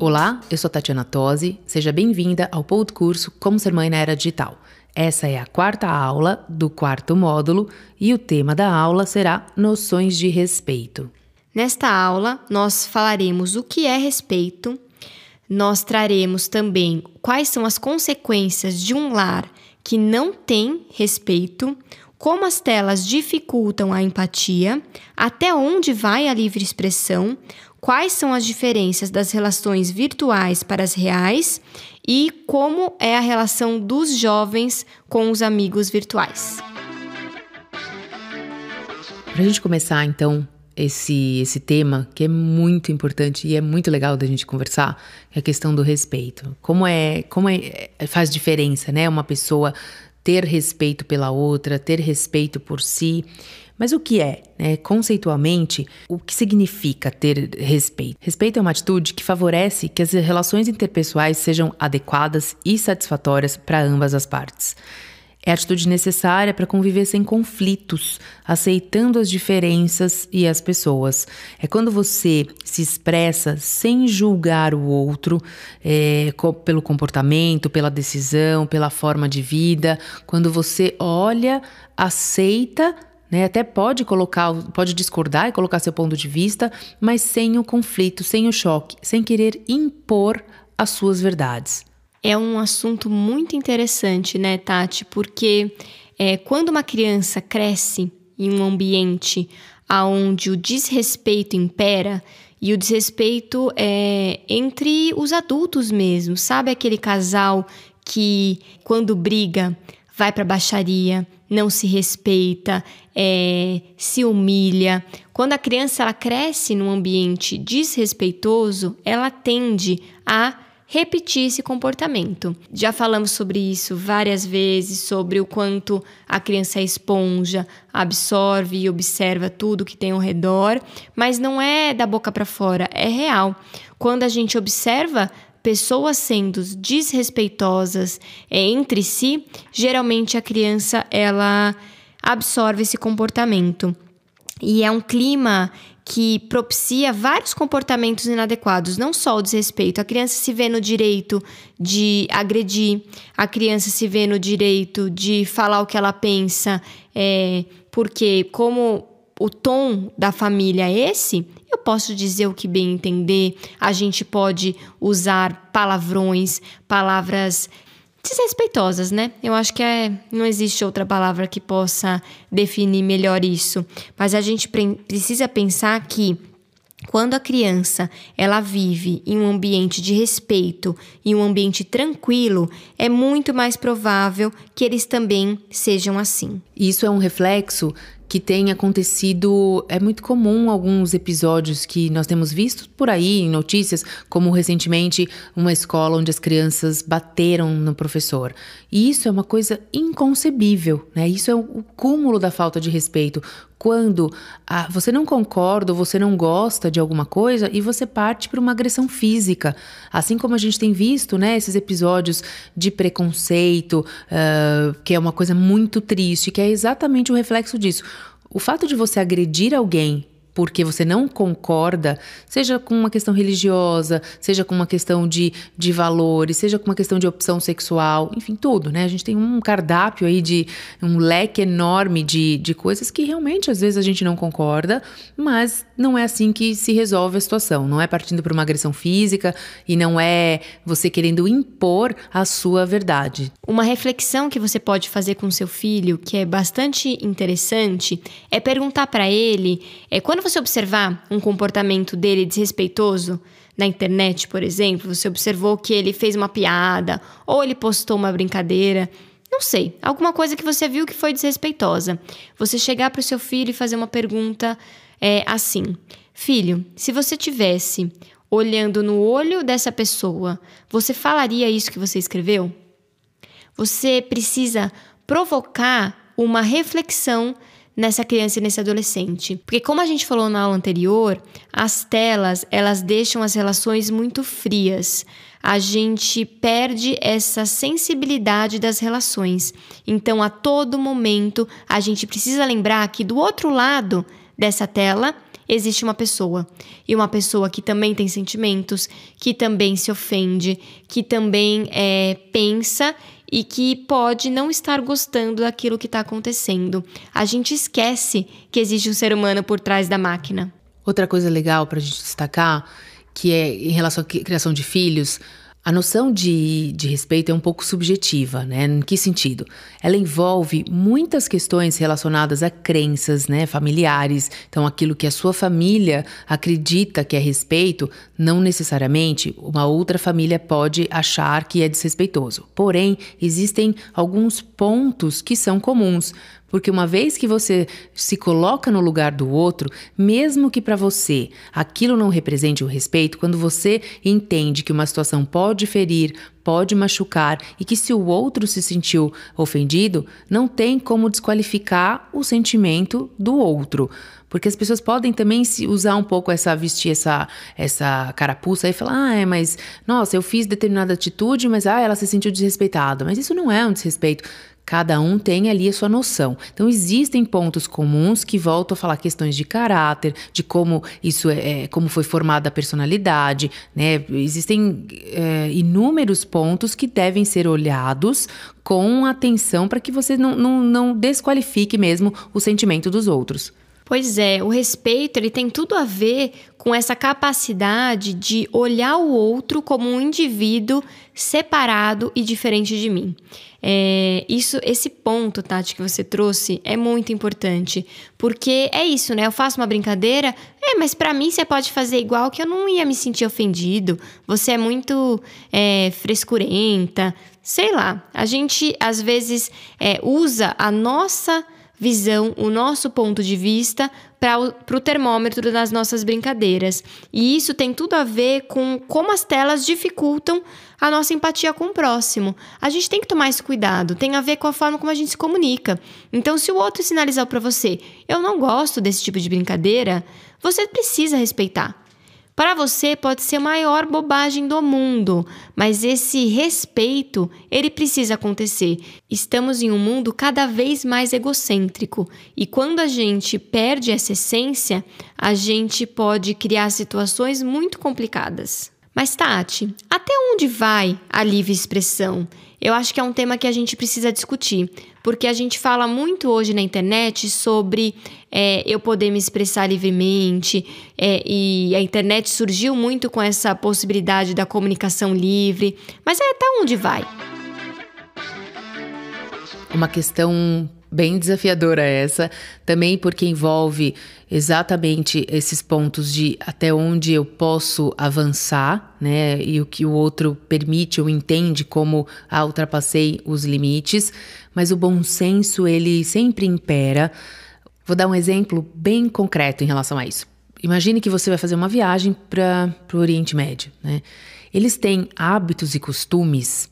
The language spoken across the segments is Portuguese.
Olá, eu sou Tatiana Tosi, seja bem-vinda ao curso Como Ser Mãe na Era Digital. Essa é a quarta aula do quarto módulo e o tema da aula será Noções de Respeito. Nesta aula, nós falaremos o que é respeito, nós traremos também quais são as consequências de um lar que não tem respeito, como as telas dificultam a empatia, até onde vai a livre expressão, quais são as diferenças das relações virtuais para as reais e como é a relação dos jovens com os amigos virtuais. Para a gente começar, então, esse, esse tema, que é muito importante e é muito legal da gente conversar, é a questão do respeito. Como é, como é, faz diferença, né? Uma pessoa ter respeito pela outra, ter respeito por si. Mas o que é, né, conceitualmente, o que significa ter respeito? Respeito é uma atitude que favorece que as relações interpessoais sejam adequadas e satisfatórias para ambas as partes. É a atitude necessária para conviver sem conflitos, aceitando as diferenças e as pessoas. É quando você se expressa sem julgar o outro é, pelo comportamento, pela decisão, pela forma de vida. Quando você olha, aceita né? Até pode colocar, pode discordar e colocar seu ponto de vista, mas sem o conflito, sem o choque, sem querer impor as suas verdades. É um assunto muito interessante, né, Tati? Porque é, quando uma criança cresce em um ambiente onde o desrespeito impera, e o desrespeito é entre os adultos mesmo, sabe aquele casal que quando briga vai para baixaria, não se respeita, é, se humilha. Quando a criança ela cresce num ambiente desrespeitoso, ela tende a repetir esse comportamento. Já falamos sobre isso várias vezes, sobre o quanto a criança é esponja, absorve e observa tudo que tem ao redor, mas não é da boca para fora, é real. Quando a gente observa pessoas sendo desrespeitosas é, entre si, geralmente a criança ela absorve esse comportamento. E é um clima que propicia vários comportamentos inadequados, não só o desrespeito. A criança se vê no direito de agredir, a criança se vê no direito de falar o que ela pensa, é, porque como o tom da família é esse, eu posso dizer o que bem entender, a gente pode usar palavrões, palavras desrespeitosas, né? Eu acho que é, não existe outra palavra que possa definir melhor isso. Mas a gente precisa pensar que quando a criança ela vive em um ambiente de respeito e um ambiente tranquilo, é muito mais provável que eles também sejam assim. Isso é um reflexo que tem acontecido. É muito comum alguns episódios que nós temos visto por aí em notícias, como recentemente uma escola onde as crianças bateram no professor. E isso é uma coisa inconcebível, né? Isso é o cúmulo da falta de respeito quando ah, você não concorda ou você não gosta de alguma coisa e você parte para uma agressão física. Assim como a gente tem visto, né, esses episódios de preconceito, uh, que é uma coisa muito triste, que é exatamente o reflexo disso. O fato de você agredir alguém porque você não concorda, seja com uma questão religiosa, seja com uma questão de, de valores, seja com uma questão de opção sexual, enfim, tudo, né? A gente tem um cardápio aí de um leque enorme de, de coisas que realmente às vezes a gente não concorda, mas não é assim que se resolve a situação. Não é partindo para uma agressão física e não é você querendo impor a sua verdade. Uma reflexão que você pode fazer com seu filho, que é bastante interessante, é perguntar para ele, é quando você observar um comportamento dele desrespeitoso na internet, por exemplo, você observou que ele fez uma piada ou ele postou uma brincadeira, não sei, alguma coisa que você viu que foi desrespeitosa. Você chegar para o seu filho e fazer uma pergunta é, assim: Filho, se você tivesse olhando no olho dessa pessoa, você falaria isso que você escreveu? Você precisa provocar uma reflexão nessa criança e nesse adolescente. Porque como a gente falou na aula anterior, as telas, elas deixam as relações muito frias. A gente perde essa sensibilidade das relações. Então, a todo momento, a gente precisa lembrar que do outro lado dessa tela existe uma pessoa. E uma pessoa que também tem sentimentos, que também se ofende, que também é, pensa e que pode não estar gostando daquilo que está acontecendo. A gente esquece que existe um ser humano por trás da máquina. Outra coisa legal para a gente destacar, que é em relação à criação de filhos, a noção de, de respeito é um pouco subjetiva, né? Em que sentido? Ela envolve muitas questões relacionadas a crenças, né, familiares. Então, aquilo que a sua família acredita que é respeito, não necessariamente uma outra família pode achar que é desrespeitoso. Porém, existem alguns pontos que são comuns. Porque uma vez que você se coloca no lugar do outro, mesmo que para você aquilo não represente o respeito, quando você entende que uma situação pode ferir, pode machucar e que se o outro se sentiu ofendido, não tem como desqualificar o sentimento do outro. Porque as pessoas podem também se usar um pouco essa vestir essa essa carapuça e falar: "Ah, é, mas nossa, eu fiz determinada atitude, mas ah, ela se sentiu desrespeitada". Mas isso não é um desrespeito. Cada um tem ali a sua noção. Então, existem pontos comuns que voltam a falar questões de caráter, de como isso é, é como foi formada a personalidade, né? Existem é, inúmeros pontos que devem ser olhados com atenção para que você não, não, não desqualifique mesmo o sentimento dos outros. Pois é, o respeito ele tem tudo a ver com essa capacidade de olhar o outro como um indivíduo separado e diferente de mim. É, isso, esse ponto, Tati, que você trouxe é muito importante, porque é isso, né? Eu faço uma brincadeira, é, mas para mim você pode fazer igual que eu não ia me sentir ofendido. Você é muito é, frescurenta, sei lá. A gente às vezes é, usa a nossa visão, o nosso ponto de vista para o termômetro das nossas brincadeiras. E isso tem tudo a ver com como as telas dificultam a nossa empatia com o próximo. A gente tem que tomar esse cuidado, tem a ver com a forma como a gente se comunica. Então, se o outro sinalizar para você, eu não gosto desse tipo de brincadeira, você precisa respeitar. Para você pode ser a maior bobagem do mundo, mas esse respeito, ele precisa acontecer. Estamos em um mundo cada vez mais egocêntrico e quando a gente perde essa essência, a gente pode criar situações muito complicadas. Mas Tati, até onde vai a livre expressão? Eu acho que é um tema que a gente precisa discutir, porque a gente fala muito hoje na internet sobre é, eu poder me expressar livremente, é, e a internet surgiu muito com essa possibilidade da comunicação livre, mas é até onde vai? Uma questão bem desafiadora essa, também porque envolve exatamente esses pontos de até onde eu posso avançar, né? E o que o outro permite ou entende como ah, ultrapassei os limites, mas o bom senso ele sempre impera. Vou dar um exemplo bem concreto em relação a isso. Imagine que você vai fazer uma viagem para o Oriente Médio, né? Eles têm hábitos e costumes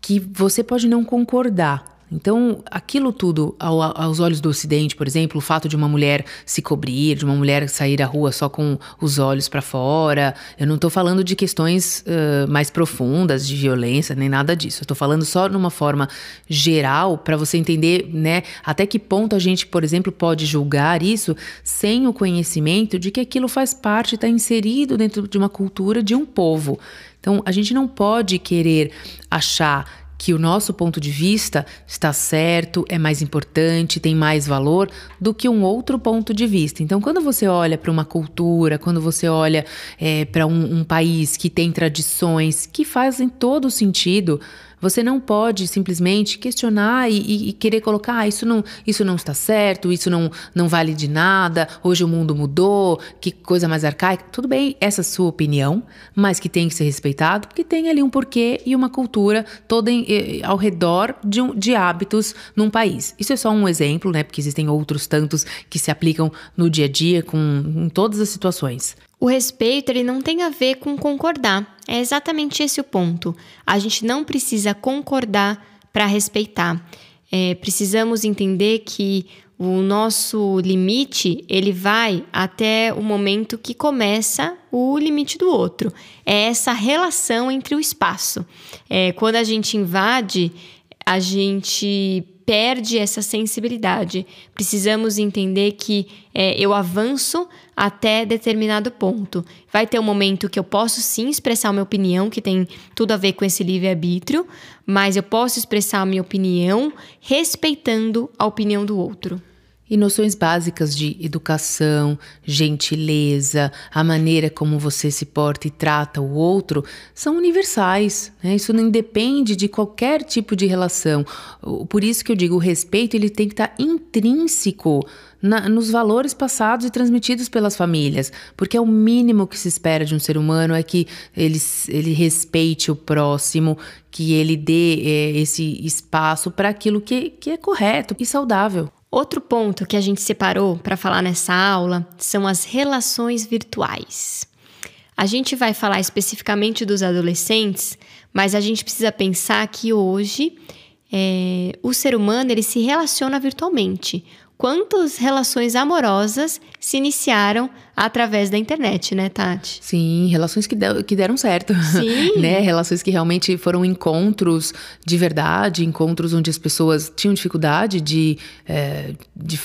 que você pode não concordar, então, aquilo tudo, ao, aos olhos do Ocidente, por exemplo, o fato de uma mulher se cobrir, de uma mulher sair à rua só com os olhos para fora, eu não estou falando de questões uh, mais profundas, de violência, nem nada disso. Eu estou falando só numa forma geral, para você entender, né, até que ponto a gente, por exemplo, pode julgar isso sem o conhecimento de que aquilo faz parte, está inserido dentro de uma cultura de um povo. Então, a gente não pode querer achar que o nosso ponto de vista está certo, é mais importante, tem mais valor do que um outro ponto de vista. Então, quando você olha para uma cultura, quando você olha é, para um, um país que tem tradições que fazem todo sentido, você não pode simplesmente questionar e, e, e, querer colocar ah, isso não, isso não está certo, isso não, não vale de nada, hoje o mundo mudou, que coisa mais arcaica. Tudo bem, essa é a sua opinião, mas que tem que ser respeitado, porque tem ali um porquê e uma cultura toda em, em, ao redor de, um, de hábitos num país. Isso é só um exemplo, né? Porque existem outros tantos que se aplicam no dia a dia, com, em todas as situações. O respeito ele não tem a ver com concordar. É exatamente esse o ponto. A gente não precisa concordar para respeitar. É, precisamos entender que o nosso limite ele vai até o momento que começa o limite do outro. É essa relação entre o espaço. É, quando a gente invade, a gente perde essa sensibilidade. Precisamos entender que é, eu avanço até determinado ponto. Vai ter um momento que eu posso sim expressar minha opinião, que tem tudo a ver com esse livre-arbítrio, mas eu posso expressar minha opinião respeitando a opinião do outro. E noções básicas de educação, gentileza, a maneira como você se porta e trata o outro são universais. Né? Isso não independe de qualquer tipo de relação. Por isso que eu digo, o respeito ele tem que estar intrínseco na, nos valores passados e transmitidos pelas famílias, porque é o mínimo que se espera de um ser humano é que ele, ele respeite o próximo, que ele dê é, esse espaço para aquilo que, que é correto e saudável. Outro ponto que a gente separou para falar nessa aula são as relações virtuais. A gente vai falar especificamente dos adolescentes, mas a gente precisa pensar que hoje é, o ser humano ele se relaciona virtualmente quantas relações amorosas se iniciaram através da internet, né, Tati? Sim, relações que, que deram certo. Sim. né? Relações que realmente foram encontros de verdade, encontros onde as pessoas tinham dificuldade de, é, de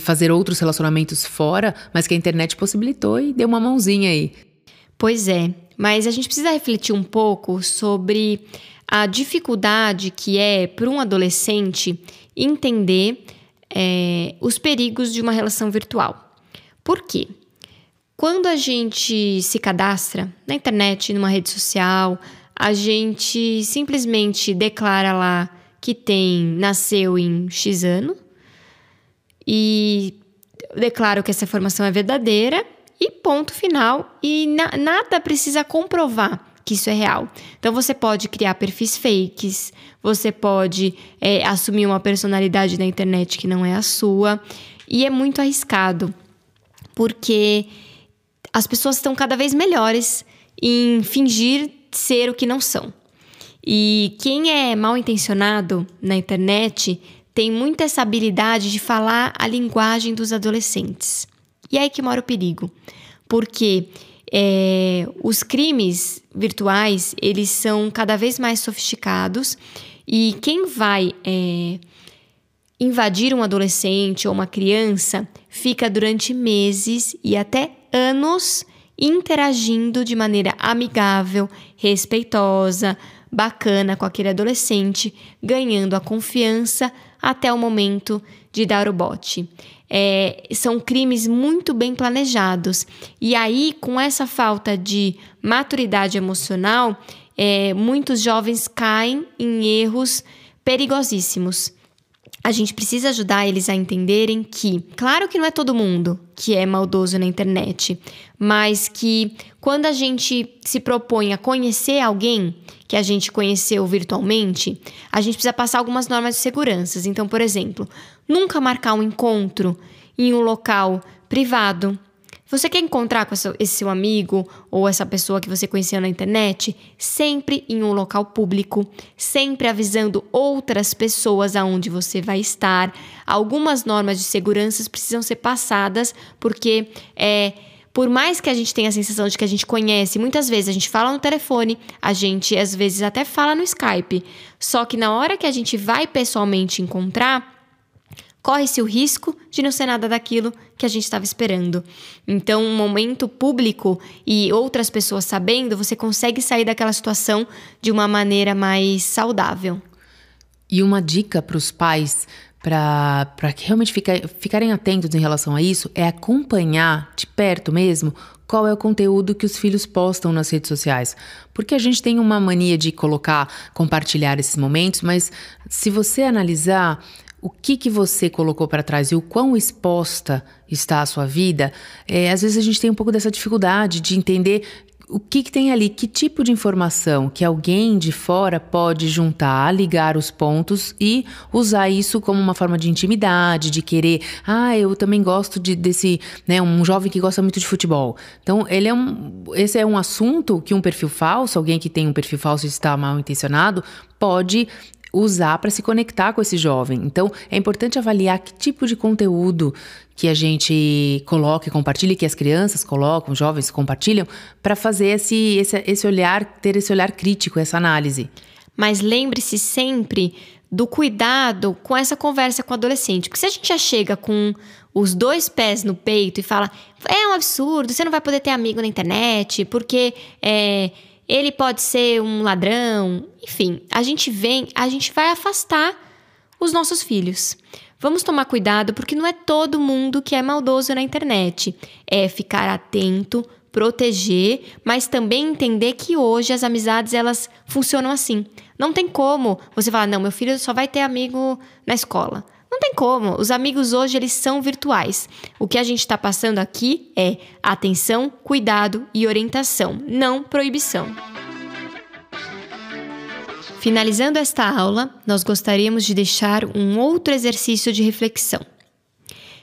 fazer outros relacionamentos fora, mas que a internet possibilitou e deu uma mãozinha aí. Pois é, mas a gente precisa refletir um pouco sobre a dificuldade que é para um adolescente entender é, os perigos de uma relação virtual. Por quê? Quando a gente se cadastra na internet, numa rede social, a gente simplesmente declara lá que tem nasceu em X ano e declaro que essa informação é verdadeira e ponto final e na, nada precisa comprovar que isso é real. Então você pode criar perfis fakes, você pode é, assumir uma personalidade na internet que não é a sua, e é muito arriscado, porque as pessoas estão cada vez melhores em fingir ser o que não são. E quem é mal intencionado na internet tem muita essa habilidade de falar a linguagem dos adolescentes. E é aí que mora o perigo. Porque é, os crimes virtuais eles são cada vez mais sofisticados e quem vai é, invadir um adolescente ou uma criança fica durante meses e até anos interagindo de maneira amigável, respeitosa, bacana com aquele adolescente, ganhando a confiança até o momento de dar o bote é, são crimes muito bem planejados. E aí, com essa falta de maturidade emocional, é, muitos jovens caem em erros perigosíssimos. A gente precisa ajudar eles a entenderem que, claro que não é todo mundo que é maldoso na internet, mas que quando a gente se propõe a conhecer alguém que a gente conheceu virtualmente, a gente precisa passar algumas normas de segurança. Então, por exemplo, nunca marcar um encontro em um local privado. Você quer encontrar com esse seu amigo ou essa pessoa que você conheceu na internet? Sempre em um local público, sempre avisando outras pessoas aonde você vai estar. Algumas normas de segurança precisam ser passadas, porque é por mais que a gente tenha a sensação de que a gente conhece, muitas vezes a gente fala no telefone, a gente às vezes até fala no Skype. Só que na hora que a gente vai pessoalmente encontrar, corre-se o risco de não ser nada daquilo que a gente estava esperando. Então, um momento público e outras pessoas sabendo, você consegue sair daquela situação de uma maneira mais saudável. E uma dica para os pais para que realmente fica, ficarem atentos em relação a isso é acompanhar de perto mesmo qual é o conteúdo que os filhos postam nas redes sociais. Porque a gente tem uma mania de colocar, compartilhar esses momentos, mas se você analisar o que, que você colocou para trás e o quão exposta está a sua vida, é, às vezes a gente tem um pouco dessa dificuldade de entender o que, que, tem ali, que tipo de informação que alguém de fora pode juntar, ligar os pontos e usar isso como uma forma de intimidade, de querer, ah, eu também gosto de, desse, né, um jovem que gosta muito de futebol. Então, ele é um, esse é um assunto que um perfil falso, alguém que tem um perfil falso e está mal intencionado, pode usar para se conectar com esse jovem. Então, é importante avaliar que tipo de conteúdo que a gente coloca e compartilha, que as crianças colocam, os jovens compartilham, para fazer esse, esse, esse olhar, ter esse olhar crítico, essa análise. Mas lembre-se sempre do cuidado com essa conversa com o adolescente. Porque se a gente já chega com os dois pés no peito e fala: é um absurdo, você não vai poder ter amigo na internet, porque é, ele pode ser um ladrão. Enfim, a gente vem, a gente vai afastar os nossos filhos. Vamos tomar cuidado porque não é todo mundo que é maldoso na internet. É ficar atento, proteger, mas também entender que hoje as amizades elas funcionam assim. Não tem como você falar, não, meu filho só vai ter amigo na escola. Não tem como. Os amigos hoje eles são virtuais. O que a gente está passando aqui é atenção, cuidado e orientação, não proibição. Finalizando esta aula, nós gostaríamos de deixar um outro exercício de reflexão.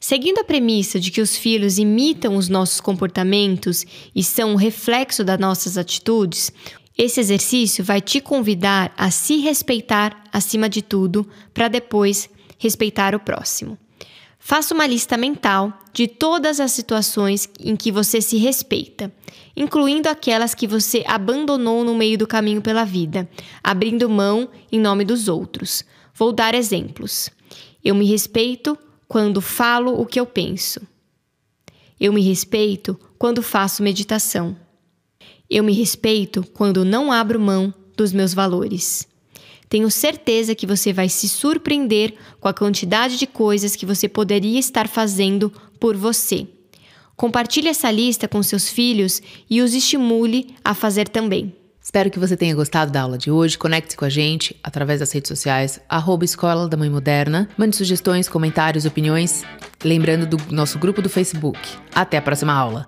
Seguindo a premissa de que os filhos imitam os nossos comportamentos e são um reflexo das nossas atitudes, esse exercício vai te convidar a se respeitar acima de tudo, para depois respeitar o próximo. Faça uma lista mental de todas as situações em que você se respeita, incluindo aquelas que você abandonou no meio do caminho pela vida, abrindo mão em nome dos outros. Vou dar exemplos. Eu me respeito quando falo o que eu penso. Eu me respeito quando faço meditação. Eu me respeito quando não abro mão dos meus valores. Tenho certeza que você vai se surpreender com a quantidade de coisas que você poderia estar fazendo por você. Compartilhe essa lista com seus filhos e os estimule a fazer também. Espero que você tenha gostado da aula de hoje. Conecte-se com a gente através das redes sociais, arroba Escola da Mãe Moderna. Mande sugestões, comentários, opiniões. Lembrando do nosso grupo do Facebook. Até a próxima aula!